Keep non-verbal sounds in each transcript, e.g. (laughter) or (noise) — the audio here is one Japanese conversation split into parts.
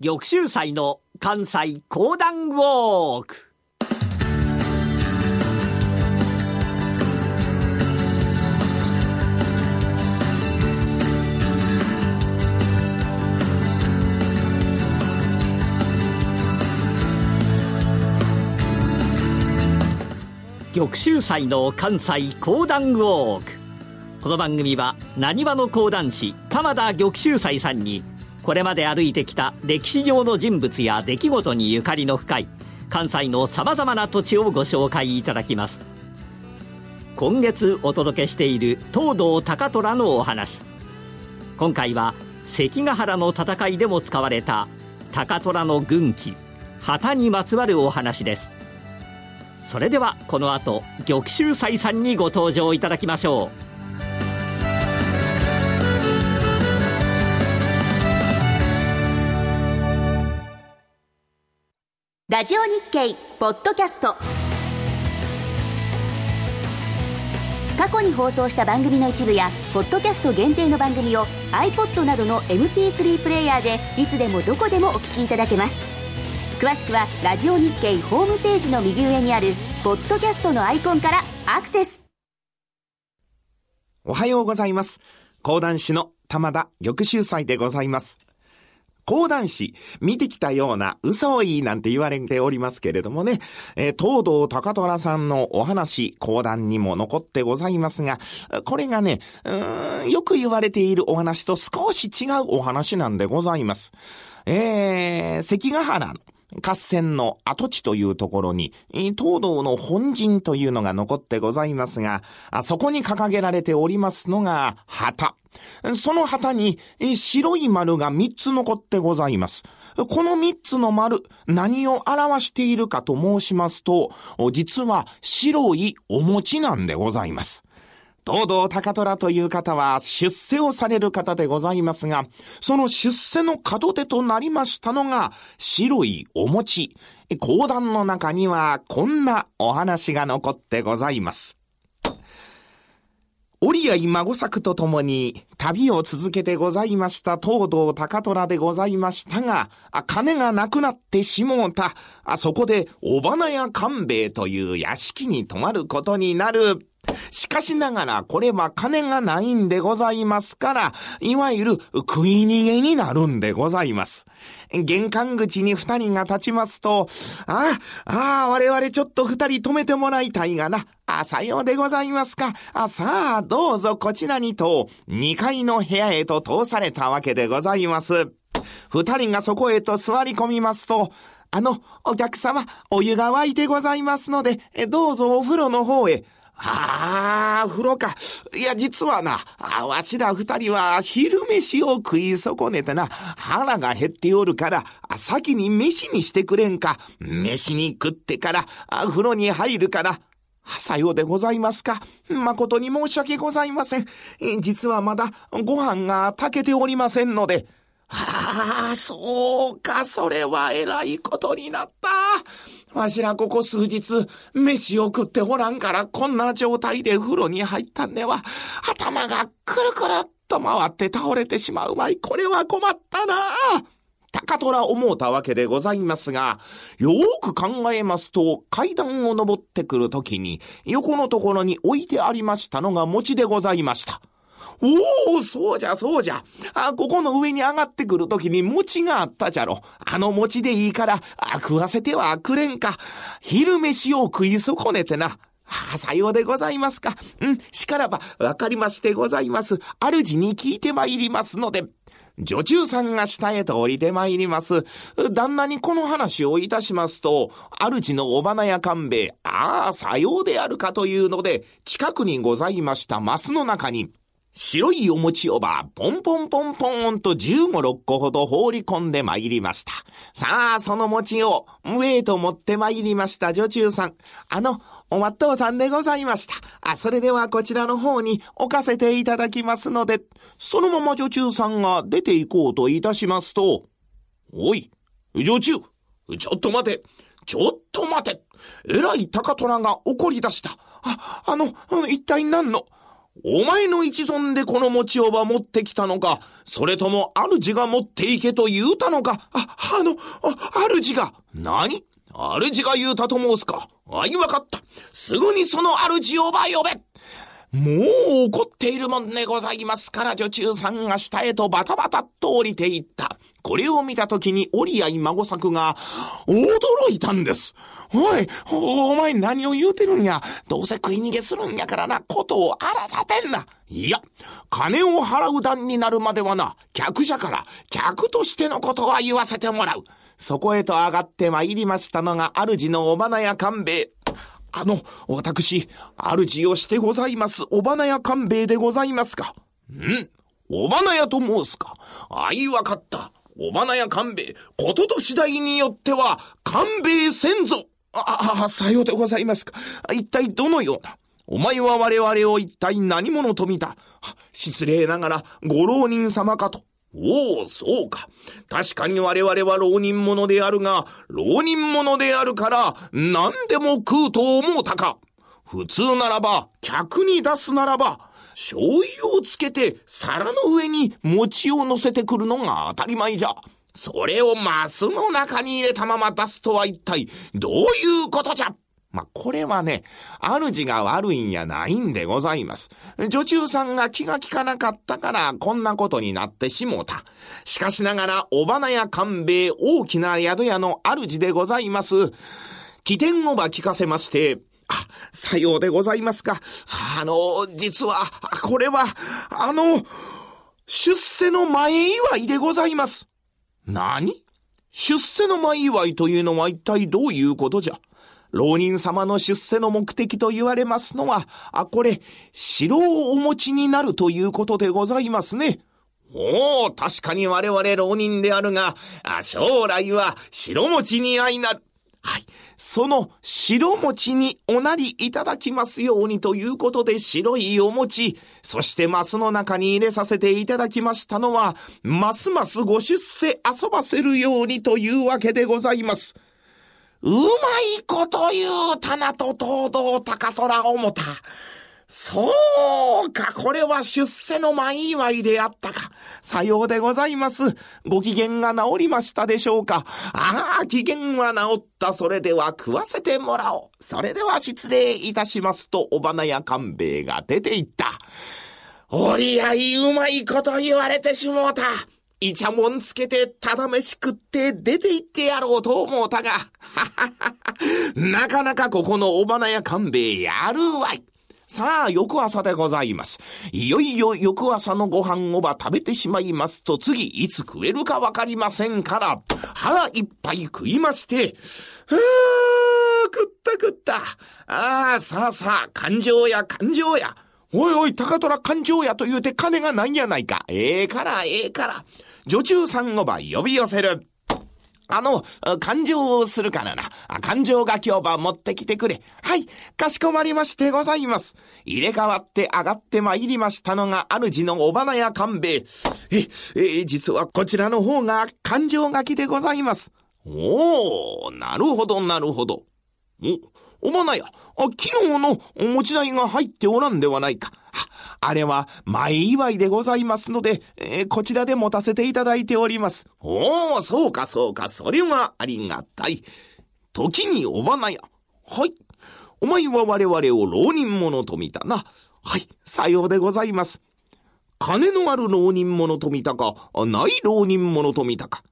玉州祭の関西講談ウォーク。玉州祭の関西講談ウォーク。この番組はなにわの講談師玉田玉州祭さんにこれまで歩いてきた歴史上の人物や出来事にゆかりの深い関西のさまざまな土地をご紹介いただきます。今月お届けしている東堂高虎のお話。今回は関ヶ原の戦いでも使われた高虎の軍旗旗にまつわるお話です。それではこの後玉州斎さんにご登場いただきましょう。ラジオ日経ポッドキャスト。過去に放送した番組の一部やポッドキャスト限定の番組を iPod などの MP3 プレイヤーでいつでもどこでもお聞きいただけます。詳しくはラジオ日経ホームページの右上にあるポッドキャストのアイコンからアクセス。おはようございます。講談師の玉田玉秀祭でございます。講談師、見てきたような嘘をいいなんて言われておりますけれどもね、えー、東堂高虎さんのお話、講談にも残ってございますが、これがね、うんよく言われているお話と少し違うお話なんでございます。えー、関ヶ原の合戦の跡地というところに、東道の本陣というのが残ってございますが、そこに掲げられておりますのが旗。その旗に白い丸が3つ残ってございます。この3つの丸、何を表しているかと申しますと、実は白いお餅なんでございます。東堂高虎という方は出世をされる方でございますが、その出世の門手となりましたのが白いお餅。講談の中にはこんなお話が残ってございます。折合孫作と共に旅を続けてございました東堂高虎でございましたが、金がなくなってしもうた。そこで、小花屋官兵衛という屋敷に泊まることになる。しかしながら、これは金がないんでございますから、いわゆる食い逃げになるんでございます。玄関口に二人が立ちますと、ああ、ああ、我々ちょっと二人止めてもらいたいがな。あ、さようでございますか。あ、さあ、どうぞこちらにと、二階の部屋へと通されたわけでございます。二人がそこへと座り込みますと、あの、お客様、お湯が沸いてございますので、どうぞお風呂の方へ。ああ、風呂か。いや、実はな、わしら二人は昼飯を食い損ねてな、腹が減っておるから、先に飯にしてくれんか。飯に食ってから、風呂に入るから、さようでございますか。誠に申し訳ございません。実はまだご飯が炊けておりませんので。はあ、そうか、それは偉いことになった。わしらここ数日、飯を食っておらんからこんな状態で風呂に入ったんでは、頭がくるくるっと回って倒れてしまうまい。これは困ったな。高虎思うたわけでございますが、よーく考えますと、階段を登ってくるときに、横のところに置いてありましたのが餅でございました。おお、そうじゃ、そうじゃ。あ、ここの上に上がってくるときに餅があったじゃろ。あの餅でいいから、あ、食わせてはくれんか。昼飯を食い損ねてな。あ、さようでございますか。うん、しからば、わかりましてございます。主に聞いてまいりますので、女中さんが下へと降りてまいります。旦那にこの話をいたしますと、主のお花屋勘兵衛、ああ、さようであるかというので、近くにございましたマスの中に、白いお餅をば、ポンポンポンポンと15、6個ほど放り込んで参りました。さあ、その餅を、上へと持って参りました女中さん。あの、おまっとうさんでございました。あ、それではこちらの方に置かせていただきますので、そのまま女中さんが出て行こうといたしますと、おい、女中、ちょっと待て。ちょっと待て。えらい高虎が怒り出した。あ、あの、一体何の、お前の一存でこの持ちをば持ってきたのか、それとも主が持っていけと言うたのか、あ、あの、あ、主が、何？主が言うたと申すか。あい、わかった。すぐにその主をば呼べ。もう怒っているもんでございますから、女中さんが下へとバタバタっと降りていった。これを見たときに、折合孫作が、驚いたんです。おい、お前何を言うてるんや。どうせ食い逃げするんやからな、ことを荒立てんな。いや、金を払う段になるまではな、客じゃから、客としてのことは言わせてもらう。そこへと上がって参りましたのが、主のお花屋勘兵衛。あの、私、主をしてございます、お花屋勘兵衛でございますか。んお花屋と申すか。あい、わかった。お花屋勘兵衛、ことと次第によっては、勘兵衛先祖。あ、あ、さようでございますか。一体どのような。お前は我々を一体何者と見た失礼ながら、ご浪人様かと。おお、そうか。確かに我々は浪人者であるが、浪人者であるから、何でも食うと思うたか。普通ならば、客に出すならば、醤油をつけて皿の上に餅を乗せてくるのが当たり前じゃ。それをマスの中に入れたまま出すとは一体どういうことじゃまあ、これはね、主が悪いんやないんでございます。女中さんが気が利かなかったから、こんなことになってしもうた。しかしながら、お花屋勘兵衛大きな宿屋の主でございます。起点をば聞かせまして、あ、さようでございますか。あの、実は、これは、あの、出世の前祝いでございます。何？出世の前祝いというのは一体どういうことじゃ？浪人様の出世の目的と言われますのは、あ、これ、城をお持ちになるということでございますね。おお、確かに我々浪人であるが、あ将来は城持ちに相なる。はい。その白餅におなりいただきますようにということで白いお餅、そしてマスの中に入れさせていただきましたのは、ますますご出世遊ばせるようにというわけでございます。うまいこと言うたなと東堂高虎思た。そうか、これは出世の前祝いであったか。さようでございます。ご機嫌が治りましたでしょうか。ああ、機嫌は治った。それでは食わせてもらおう。それでは失礼いたしますと、お花屋勘兵衛が出て行った。折り合いうまいこと言われてしもうた。イチャモンつけてただ飯食って出て行ってやろうと思うたが、(laughs) なかなかここのお花屋勘兵衛やるわい。さあ、翌朝でございます。いよいよ翌朝のご飯をば食べてしまいますと、次いつ食えるかわかりませんから、腹いっぱい食いまして、ふー、食った食った。ああ、さあさあ、感情や感情や。おいおい、高虎勘定やと言うて金がないやないか。ええから、ええから。女中さんをば呼び寄せる。あの、勘定をするからな。勘定が今日ば持ってきてくれ。はい、かしこまりましてございます。入れ替わって上がって参りましたのが主のお花屋勘兵衛。え、え、実はこちらの方が勘定書きでございます。おー、なるほど、なるほど。お、お花屋、昨日のお持ち代が入っておらんではないか。あれは前祝いでございますので、えー、こちらで持たせていただいております。おお、そうかそうか、それはありがたい。時にお花屋。はい。お前は我々を浪人者と見たな。はい、さようでございます。金のある浪人者と見たか、ない浪人者と見たか。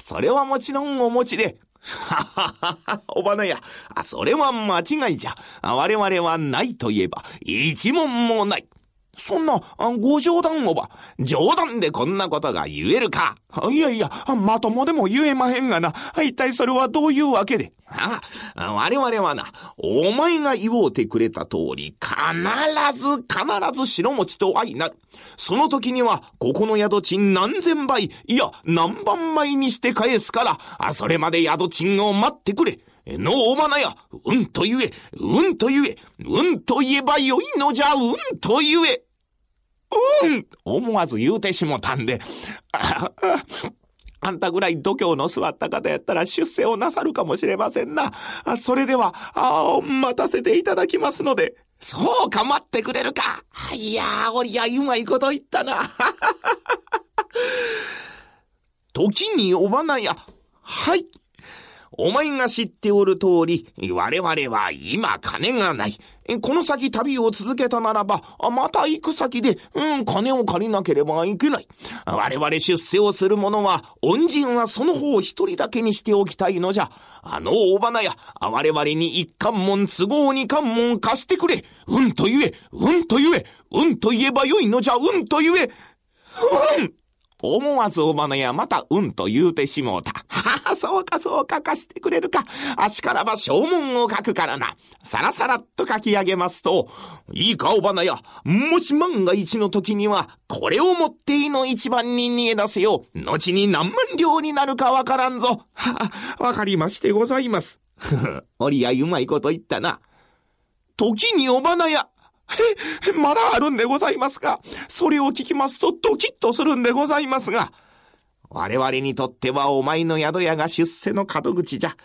それはもちろんお持ちで、ははは、おばなや。それは間違いじゃ。我々はないと言えば、一問もない。そんな、ご冗談をば、冗談でこんなことが言えるか。いやいや、まともでも言えまへんがな。一体それはどういうわけで？ああ、我々はな、お前が言おうてくれた通り、必ず、必ず白餅と相なる。その時には、ここの宿賃何千倍、いや、何万倍にして返すから、それまで宿賃を待ってくれ。のおまなや、うんと言え、うんと言え、うんと言えばよいのじゃ、うんと言え。うん思わず言うてしもたんで、あ (laughs) あんたぐらい度胸の座った方やったら出世をなさるかもしれませんな。それでは、あ待たせていただきますので。そうか、待ってくれるか。いやー、おりゃ、うまいこと言ったな。(laughs) 時におばなや、はい。お前が知っておる通り、我々は今金がない。この先旅を続けたならば、また行く先で、うん、金を借りなければいけない。我々出世をする者は、恩人はその方一人だけにしておきたいのじゃ。あの大花や、我々に一関門都合二関門貸してくれ。うんと言え、うんと言え、うんと言えばよいのじゃ、うんと言え。うん思わずおばのやまたうんと言うてしもうた。そうかそうか貸してくれるか。あしからば証文を書くからな。さらさらっと書き上げますと、いいかおばなや、もし万が一の時には、これを持っていの一番に逃げ出せよ。後に何万両になるかわからんぞ。はは、わかりましてございます。ふふ、おりやうまいこと言ったな。時におばなや、え、まだあるんでございますが、それを聞きますとドキッとするんでございますが、我々にとってはお前の宿屋が出世の門口じゃ。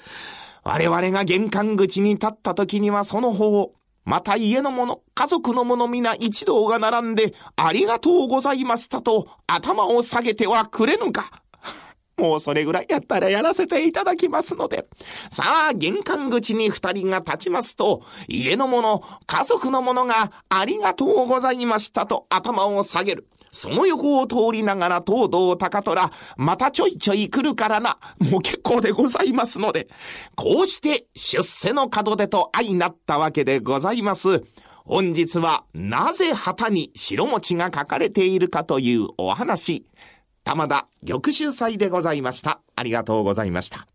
我々が玄関口に立った時にはその方、また家の者、家族の者皆一同が並んで、ありがとうございましたと頭を下げてはくれぬか。(laughs) もうそれぐらいやったらやらせていただきますので。さあ、玄関口に二人が立ちますと、家の者、家族の者がありがとうございましたと頭を下げる。その横を通りながら東堂高虎、またちょいちょい来るからな。もう結構でございますので。こうして出世の門出と相なったわけでございます。本日はなぜ旗に白餅が書かれているかというお話。玉田玉州祭でございました。ありがとうございました。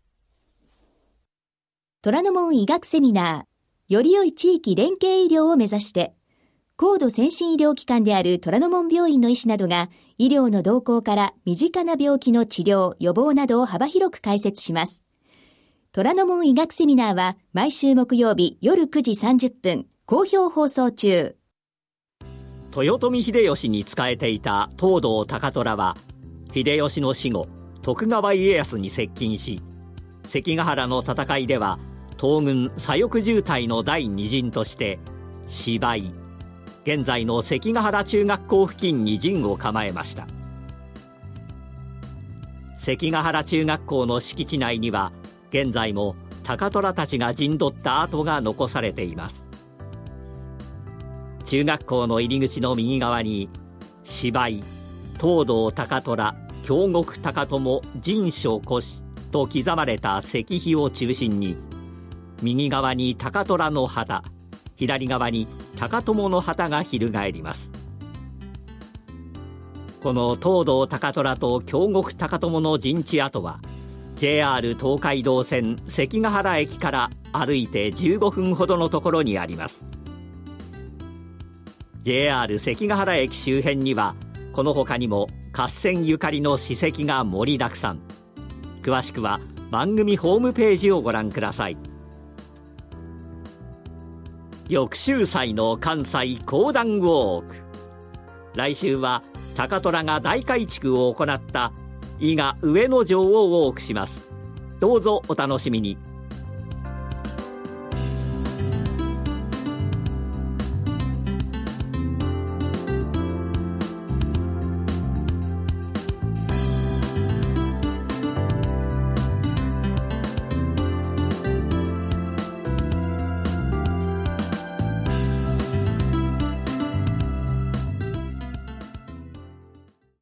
虎ノ門医学セミナー、より良い地域連携医療を目指して、高度先進医療機関である虎ノ門病院の医師などが、医療の動向から身近な病気の治療、予防などを幅広く解説します。虎ノ門医学セミナーは毎週木曜日夜9時30分、好評放送中。豊臣秀吉に仕えていた東堂高虎は秀吉の死後徳川家康に接近し関ヶ原の戦いでは東軍左翼渋滞の第二陣として芝居現在の関ヶ原中学校付近に陣を構えました。関ヶ原中学校の敷地内には現在も高虎たちが陣取った跡が残されています。中学校の入り口の右側に芝居東堂高虎京極高友神書古史と刻まれた石碑を中心に右側に高虎の旗左側に高友の旗が翻ります。この東堂高虎と京極高友の陣地跡は JR 東海道線関ヶ原駅から歩いて15分ほどのところにあります。JR 関ヶ原駅周辺にはこの他にも合戦ゆかりの史跡が盛りだくさん。詳しくは番組ホームページをご覧ください。翌週祭の関西講談ウォーク。来週は高虎が大改築を行った伊賀上野城をウォークします。どうぞお楽しみに。